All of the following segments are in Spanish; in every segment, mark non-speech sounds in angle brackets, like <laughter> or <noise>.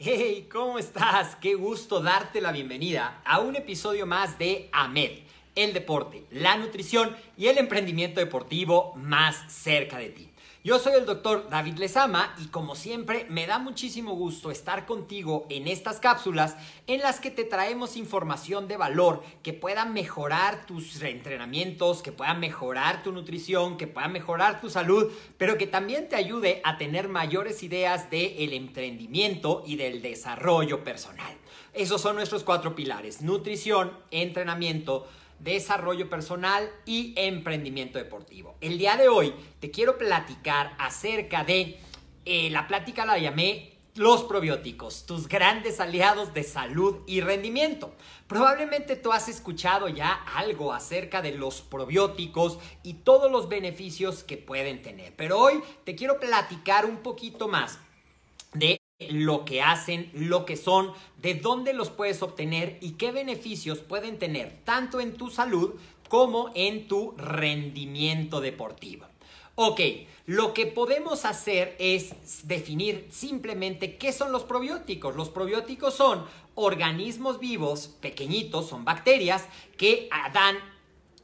Hey, ¿cómo estás? Qué gusto darte la bienvenida a un episodio más de AMED, el deporte, la nutrición y el emprendimiento deportivo más cerca de ti. Yo soy el doctor David Lezama y como siempre me da muchísimo gusto estar contigo en estas cápsulas en las que te traemos información de valor que pueda mejorar tus entrenamientos, que pueda mejorar tu nutrición, que pueda mejorar tu salud, pero que también te ayude a tener mayores ideas del emprendimiento y del desarrollo personal. Esos son nuestros cuatro pilares, nutrición, entrenamiento, desarrollo personal y emprendimiento deportivo. El día de hoy te quiero platicar acerca de, eh, la plática la llamé los probióticos, tus grandes aliados de salud y rendimiento. Probablemente tú has escuchado ya algo acerca de los probióticos y todos los beneficios que pueden tener, pero hoy te quiero platicar un poquito más de lo que hacen, lo que son, de dónde los puedes obtener y qué beneficios pueden tener tanto en tu salud como en tu rendimiento deportivo. Ok, lo que podemos hacer es definir simplemente qué son los probióticos. Los probióticos son organismos vivos pequeñitos, son bacterias que dan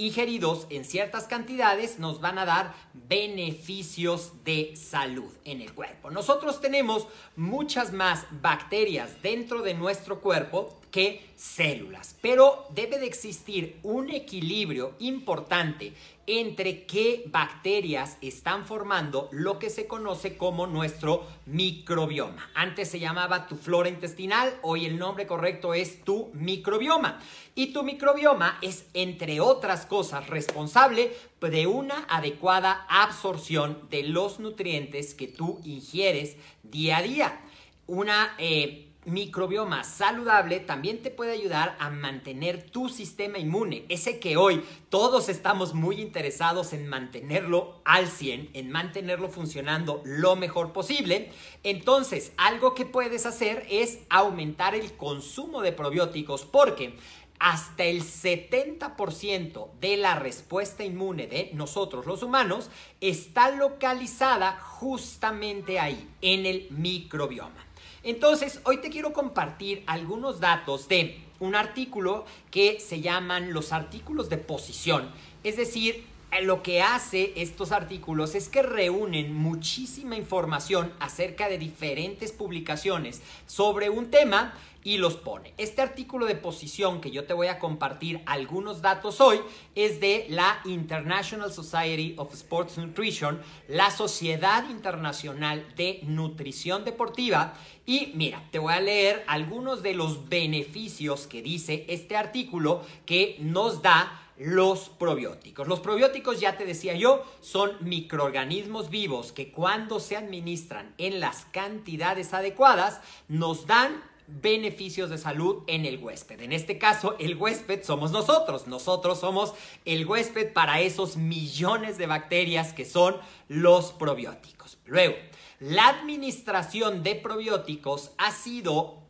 ingeridos en ciertas cantidades nos van a dar beneficios de salud en el cuerpo. Nosotros tenemos muchas más bacterias dentro de nuestro cuerpo que células, pero debe de existir un equilibrio importante entre qué bacterias están formando lo que se conoce como nuestro microbioma. Antes se llamaba tu flora intestinal, hoy el nombre correcto es tu microbioma. Y tu microbioma es, entre otras cosas, responsable de una adecuada absorción de los nutrientes que tú ingieres día a día. Una eh, microbioma saludable también te puede ayudar a mantener tu sistema inmune, ese que hoy todos estamos muy interesados en mantenerlo al 100, en mantenerlo funcionando lo mejor posible. Entonces, algo que puedes hacer es aumentar el consumo de probióticos porque hasta el 70% de la respuesta inmune de nosotros los humanos está localizada justamente ahí, en el microbioma. Entonces, hoy te quiero compartir algunos datos de un artículo que se llaman los artículos de posición. Es decir, lo que hace estos artículos es que reúnen muchísima información acerca de diferentes publicaciones sobre un tema y los pone. Este artículo de posición que yo te voy a compartir algunos datos hoy es de la International Society of Sports Nutrition, la Sociedad Internacional de Nutrición Deportiva. Y mira, te voy a leer algunos de los beneficios que dice este artículo que nos da los probióticos. Los probióticos, ya te decía yo, son microorganismos vivos que cuando se administran en las cantidades adecuadas nos dan beneficios de salud en el huésped. En este caso, el huésped somos nosotros. Nosotros somos el huésped para esos millones de bacterias que son los probióticos. Luego, la administración de probióticos ha sido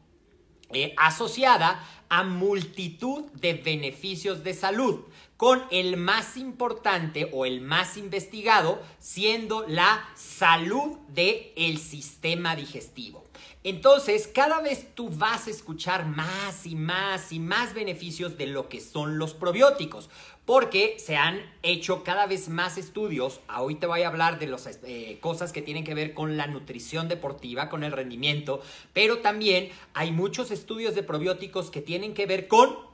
eh, asociada a multitud de beneficios de salud, con el más importante o el más investigado siendo la salud del el sistema digestivo. Entonces, cada vez tú vas a escuchar más y más y más beneficios de lo que son los probióticos, porque se han hecho cada vez más estudios. Hoy te voy a hablar de las eh, cosas que tienen que ver con la nutrición deportiva, con el rendimiento, pero también hay muchos estudios de probióticos que tienen que ver con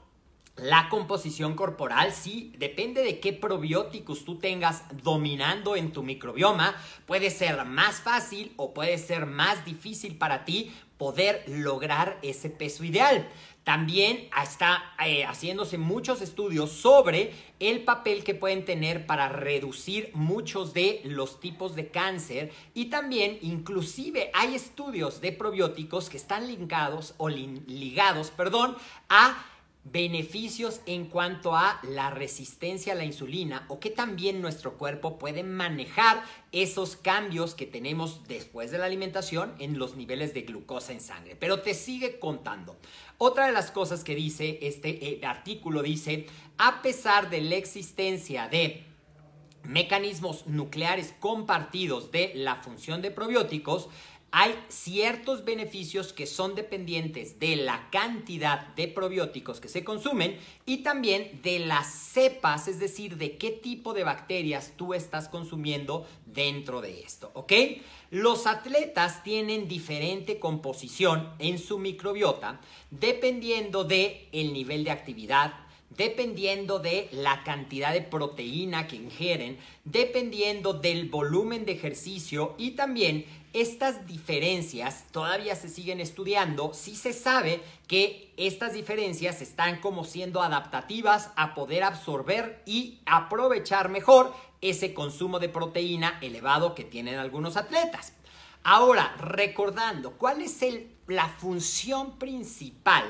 la composición corporal, sí, depende de qué probióticos tú tengas dominando en tu microbioma, puede ser más fácil o puede ser más difícil para ti poder lograr ese peso ideal. También está eh, haciéndose muchos estudios sobre el papel que pueden tener para reducir muchos de los tipos de cáncer y también inclusive hay estudios de probióticos que están linkados o ligados, perdón, a beneficios en cuanto a la resistencia a la insulina o que también nuestro cuerpo puede manejar esos cambios que tenemos después de la alimentación en los niveles de glucosa en sangre. Pero te sigue contando. Otra de las cosas que dice este eh, artículo dice, a pesar de la existencia de mecanismos nucleares compartidos de la función de probióticos, hay ciertos beneficios que son dependientes de la cantidad de probióticos que se consumen y también de las cepas, es decir, de qué tipo de bacterias tú estás consumiendo dentro de esto, ¿ok? Los atletas tienen diferente composición en su microbiota dependiendo de el nivel de actividad, dependiendo de la cantidad de proteína que ingieren, dependiendo del volumen de ejercicio y también estas diferencias todavía se siguen estudiando. Sí se sabe que estas diferencias están como siendo adaptativas a poder absorber y aprovechar mejor ese consumo de proteína elevado que tienen algunos atletas. Ahora, recordando, ¿cuál es la función principal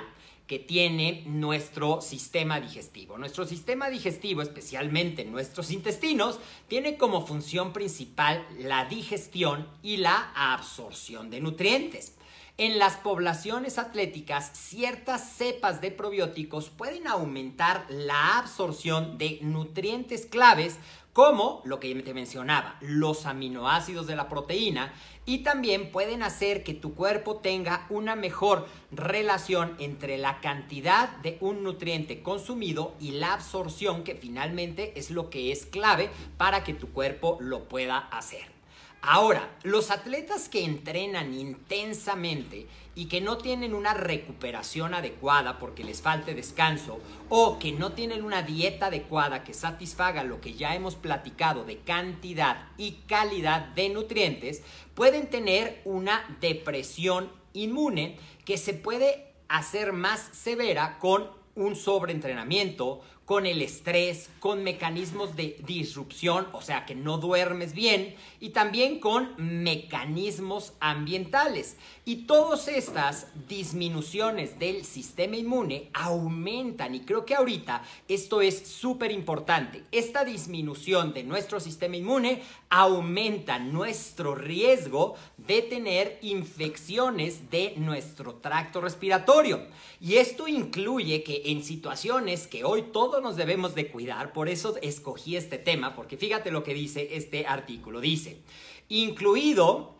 que tiene nuestro sistema digestivo. Nuestro sistema digestivo, especialmente nuestros intestinos, tiene como función principal la digestión y la absorción de nutrientes. En las poblaciones atléticas, ciertas cepas de probióticos pueden aumentar la absorción de nutrientes claves como lo que te mencionaba, los aminoácidos de la proteína y también pueden hacer que tu cuerpo tenga una mejor relación entre la cantidad de un nutriente consumido y la absorción que finalmente es lo que es clave para que tu cuerpo lo pueda hacer. Ahora, los atletas que entrenan intensamente y que no tienen una recuperación adecuada porque les falte descanso o que no tienen una dieta adecuada que satisfaga lo que ya hemos platicado de cantidad y calidad de nutrientes, pueden tener una depresión inmune que se puede hacer más severa con un sobreentrenamiento, con el estrés, con mecanismos de disrupción, o sea que no duermes bien, y también con mecanismos ambientales. Y todas estas disminuciones del sistema inmune aumentan, y creo que ahorita esto es súper importante, esta disminución de nuestro sistema inmune aumenta nuestro riesgo de tener infecciones de nuestro tracto respiratorio. Y esto incluye que en situaciones que hoy todos nos debemos de cuidar, por eso escogí este tema, porque fíjate lo que dice este artículo. Dice, incluido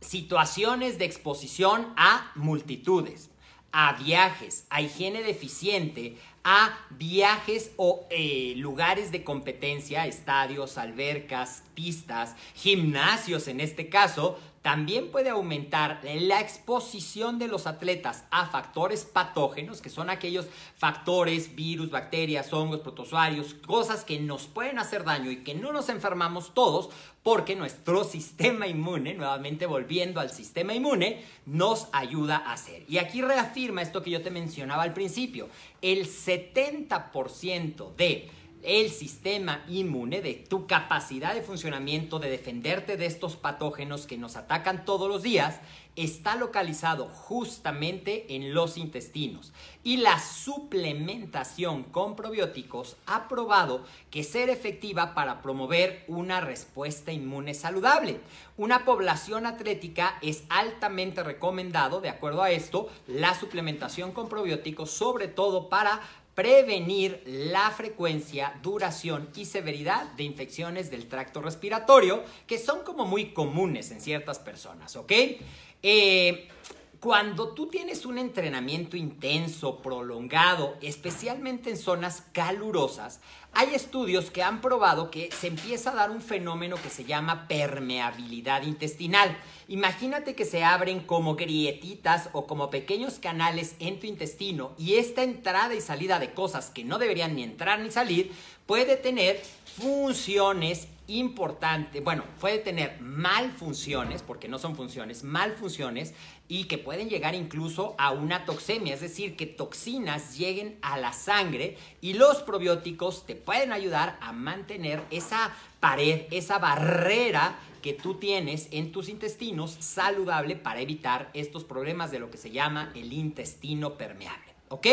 situaciones de exposición a multitudes, a viajes, a higiene deficiente, a viajes o eh, lugares de competencia, estadios, albercas, pistas, gimnasios en este caso, también puede aumentar la exposición de los atletas a factores patógenos, que son aquellos factores, virus, bacterias, hongos, protozoarios, cosas que nos pueden hacer daño y que no nos enfermamos todos porque nuestro <laughs> sistema inmune, nuevamente volviendo al sistema inmune, nos ayuda a hacer. Y aquí reafirma esto que yo te mencionaba al principio, el 70% de el sistema inmune, de tu capacidad de funcionamiento, de defenderte de estos patógenos que nos atacan todos los días, está localizado justamente en los intestinos. Y la suplementación con probióticos ha probado que ser efectiva para promover una respuesta inmune saludable. Una población atlética es altamente recomendado, de acuerdo a esto, la suplementación con probióticos, sobre todo para prevenir la frecuencia, duración y severidad de infecciones del tracto respiratorio que son como muy comunes en ciertas personas, ¿ok? Eh, cuando tú tienes un entrenamiento intenso, prolongado, especialmente en zonas calurosas, hay estudios que han probado que se empieza a dar un fenómeno que se llama permeabilidad intestinal. Imagínate que se abren como grietitas o como pequeños canales en tu intestino y esta entrada y salida de cosas que no deberían ni entrar ni salir puede tener funciones importantes, bueno, puede tener malfunciones, porque no son funciones, malfunciones, y que pueden llegar incluso a una toxemia, es decir, que toxinas lleguen a la sangre y los probióticos te pueden ayudar a mantener esa pared, esa barrera que tú tienes en tus intestinos saludable para evitar estos problemas de lo que se llama el intestino permeable. ¿Ok?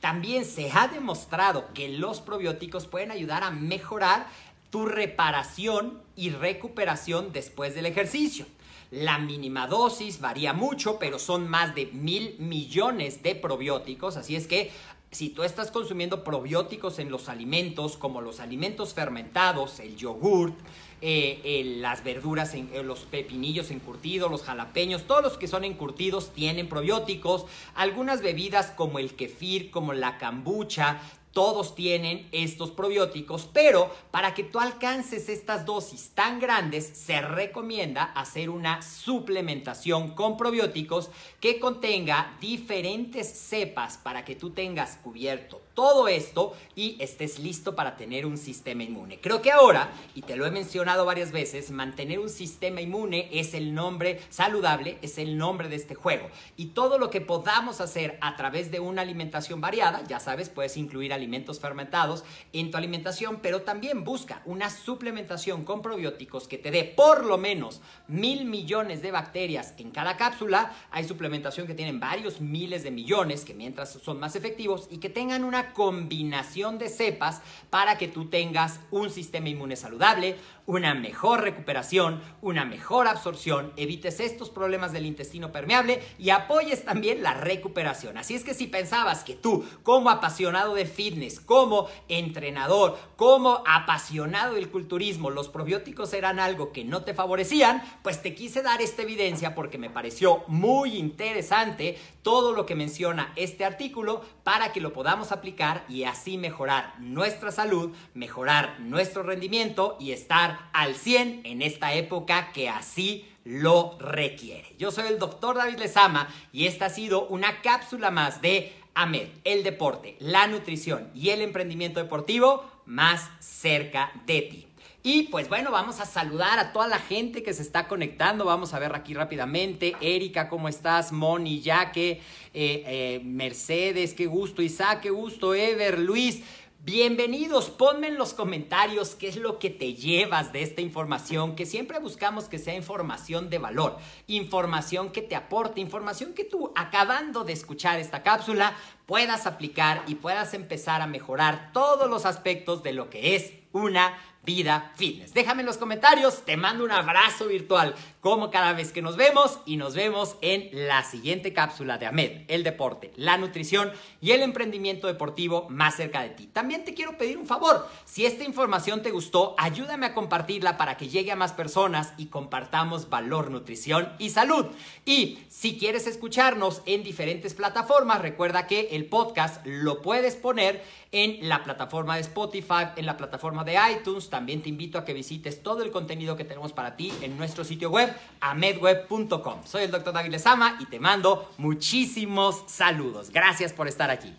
También se ha demostrado que los probióticos pueden ayudar a mejorar tu reparación y recuperación después del ejercicio. La mínima dosis varía mucho, pero son más de mil millones de probióticos, así es que si tú estás consumiendo probióticos en los alimentos, como los alimentos fermentados, el yogurt, eh, las verduras, en, eh, los pepinillos encurtidos, los jalapeños, todos los que son encurtidos tienen probióticos. Algunas bebidas como el kefir, como la kombucha, todos tienen estos probióticos, pero para que tú alcances estas dosis tan grandes, se recomienda hacer una suplementación con probióticos que contenga diferentes cepas para que tú tengas cubierto todo esto y estés listo para tener un sistema inmune. Creo que ahora, y te lo he mencionado varias veces, mantener un sistema inmune es el nombre saludable, es el nombre de este juego. Y todo lo que podamos hacer a través de una alimentación variada, ya sabes, puedes incluir alimentos fermentados en tu alimentación, pero también busca una suplementación con probióticos que te dé por lo menos mil millones de bacterias en cada cápsula. Hay suplementación que tienen varios miles de millones, que mientras son más efectivos y que tengan una combinación de cepas para que tú tengas un sistema inmune saludable, una mejor recuperación, una mejor absorción, evites estos problemas del intestino permeable y apoyes también la recuperación. Así es que si pensabas que tú, como apasionado de fitness, como entrenador, como apasionado del culturismo, los probióticos eran algo que no te favorecían, pues te quise dar esta evidencia porque me pareció muy interesante todo lo que menciona este artículo para que lo podamos aplicar y así mejorar nuestra salud, mejorar nuestro rendimiento y estar al 100 en esta época que así lo requiere. Yo soy el doctor David Lezama y esta ha sido una cápsula más de AMED, el deporte, la nutrición y el emprendimiento deportivo más cerca de ti. Y pues bueno, vamos a saludar a toda la gente que se está conectando. Vamos a ver aquí rápidamente. Erika, ¿cómo estás? Moni, Yaque, eh, eh, Mercedes, qué gusto. Isaac, qué gusto. Ever, Luis. Bienvenidos, ponme en los comentarios qué es lo que te llevas de esta información, que siempre buscamos que sea información de valor, información que te aporte, información que tú acabando de escuchar esta cápsula puedas aplicar y puedas empezar a mejorar todos los aspectos de lo que es una vida fitness. Déjame en los comentarios, te mando un abrazo virtual como cada vez que nos vemos y nos vemos en la siguiente cápsula de AMED, el deporte, la nutrición y el emprendimiento deportivo más cerca de ti. También te quiero pedir un favor, si esta información te gustó, ayúdame a compartirla para que llegue a más personas y compartamos valor, nutrición y salud. Y si quieres escucharnos en diferentes plataformas, recuerda que el podcast lo puedes poner en la plataforma de Spotify, en la plataforma de iTunes. También te invito a que visites todo el contenido que tenemos para ti en nuestro sitio web, amedweb.com. Soy el Dr. David Lezama y te mando muchísimos saludos. Gracias por estar aquí.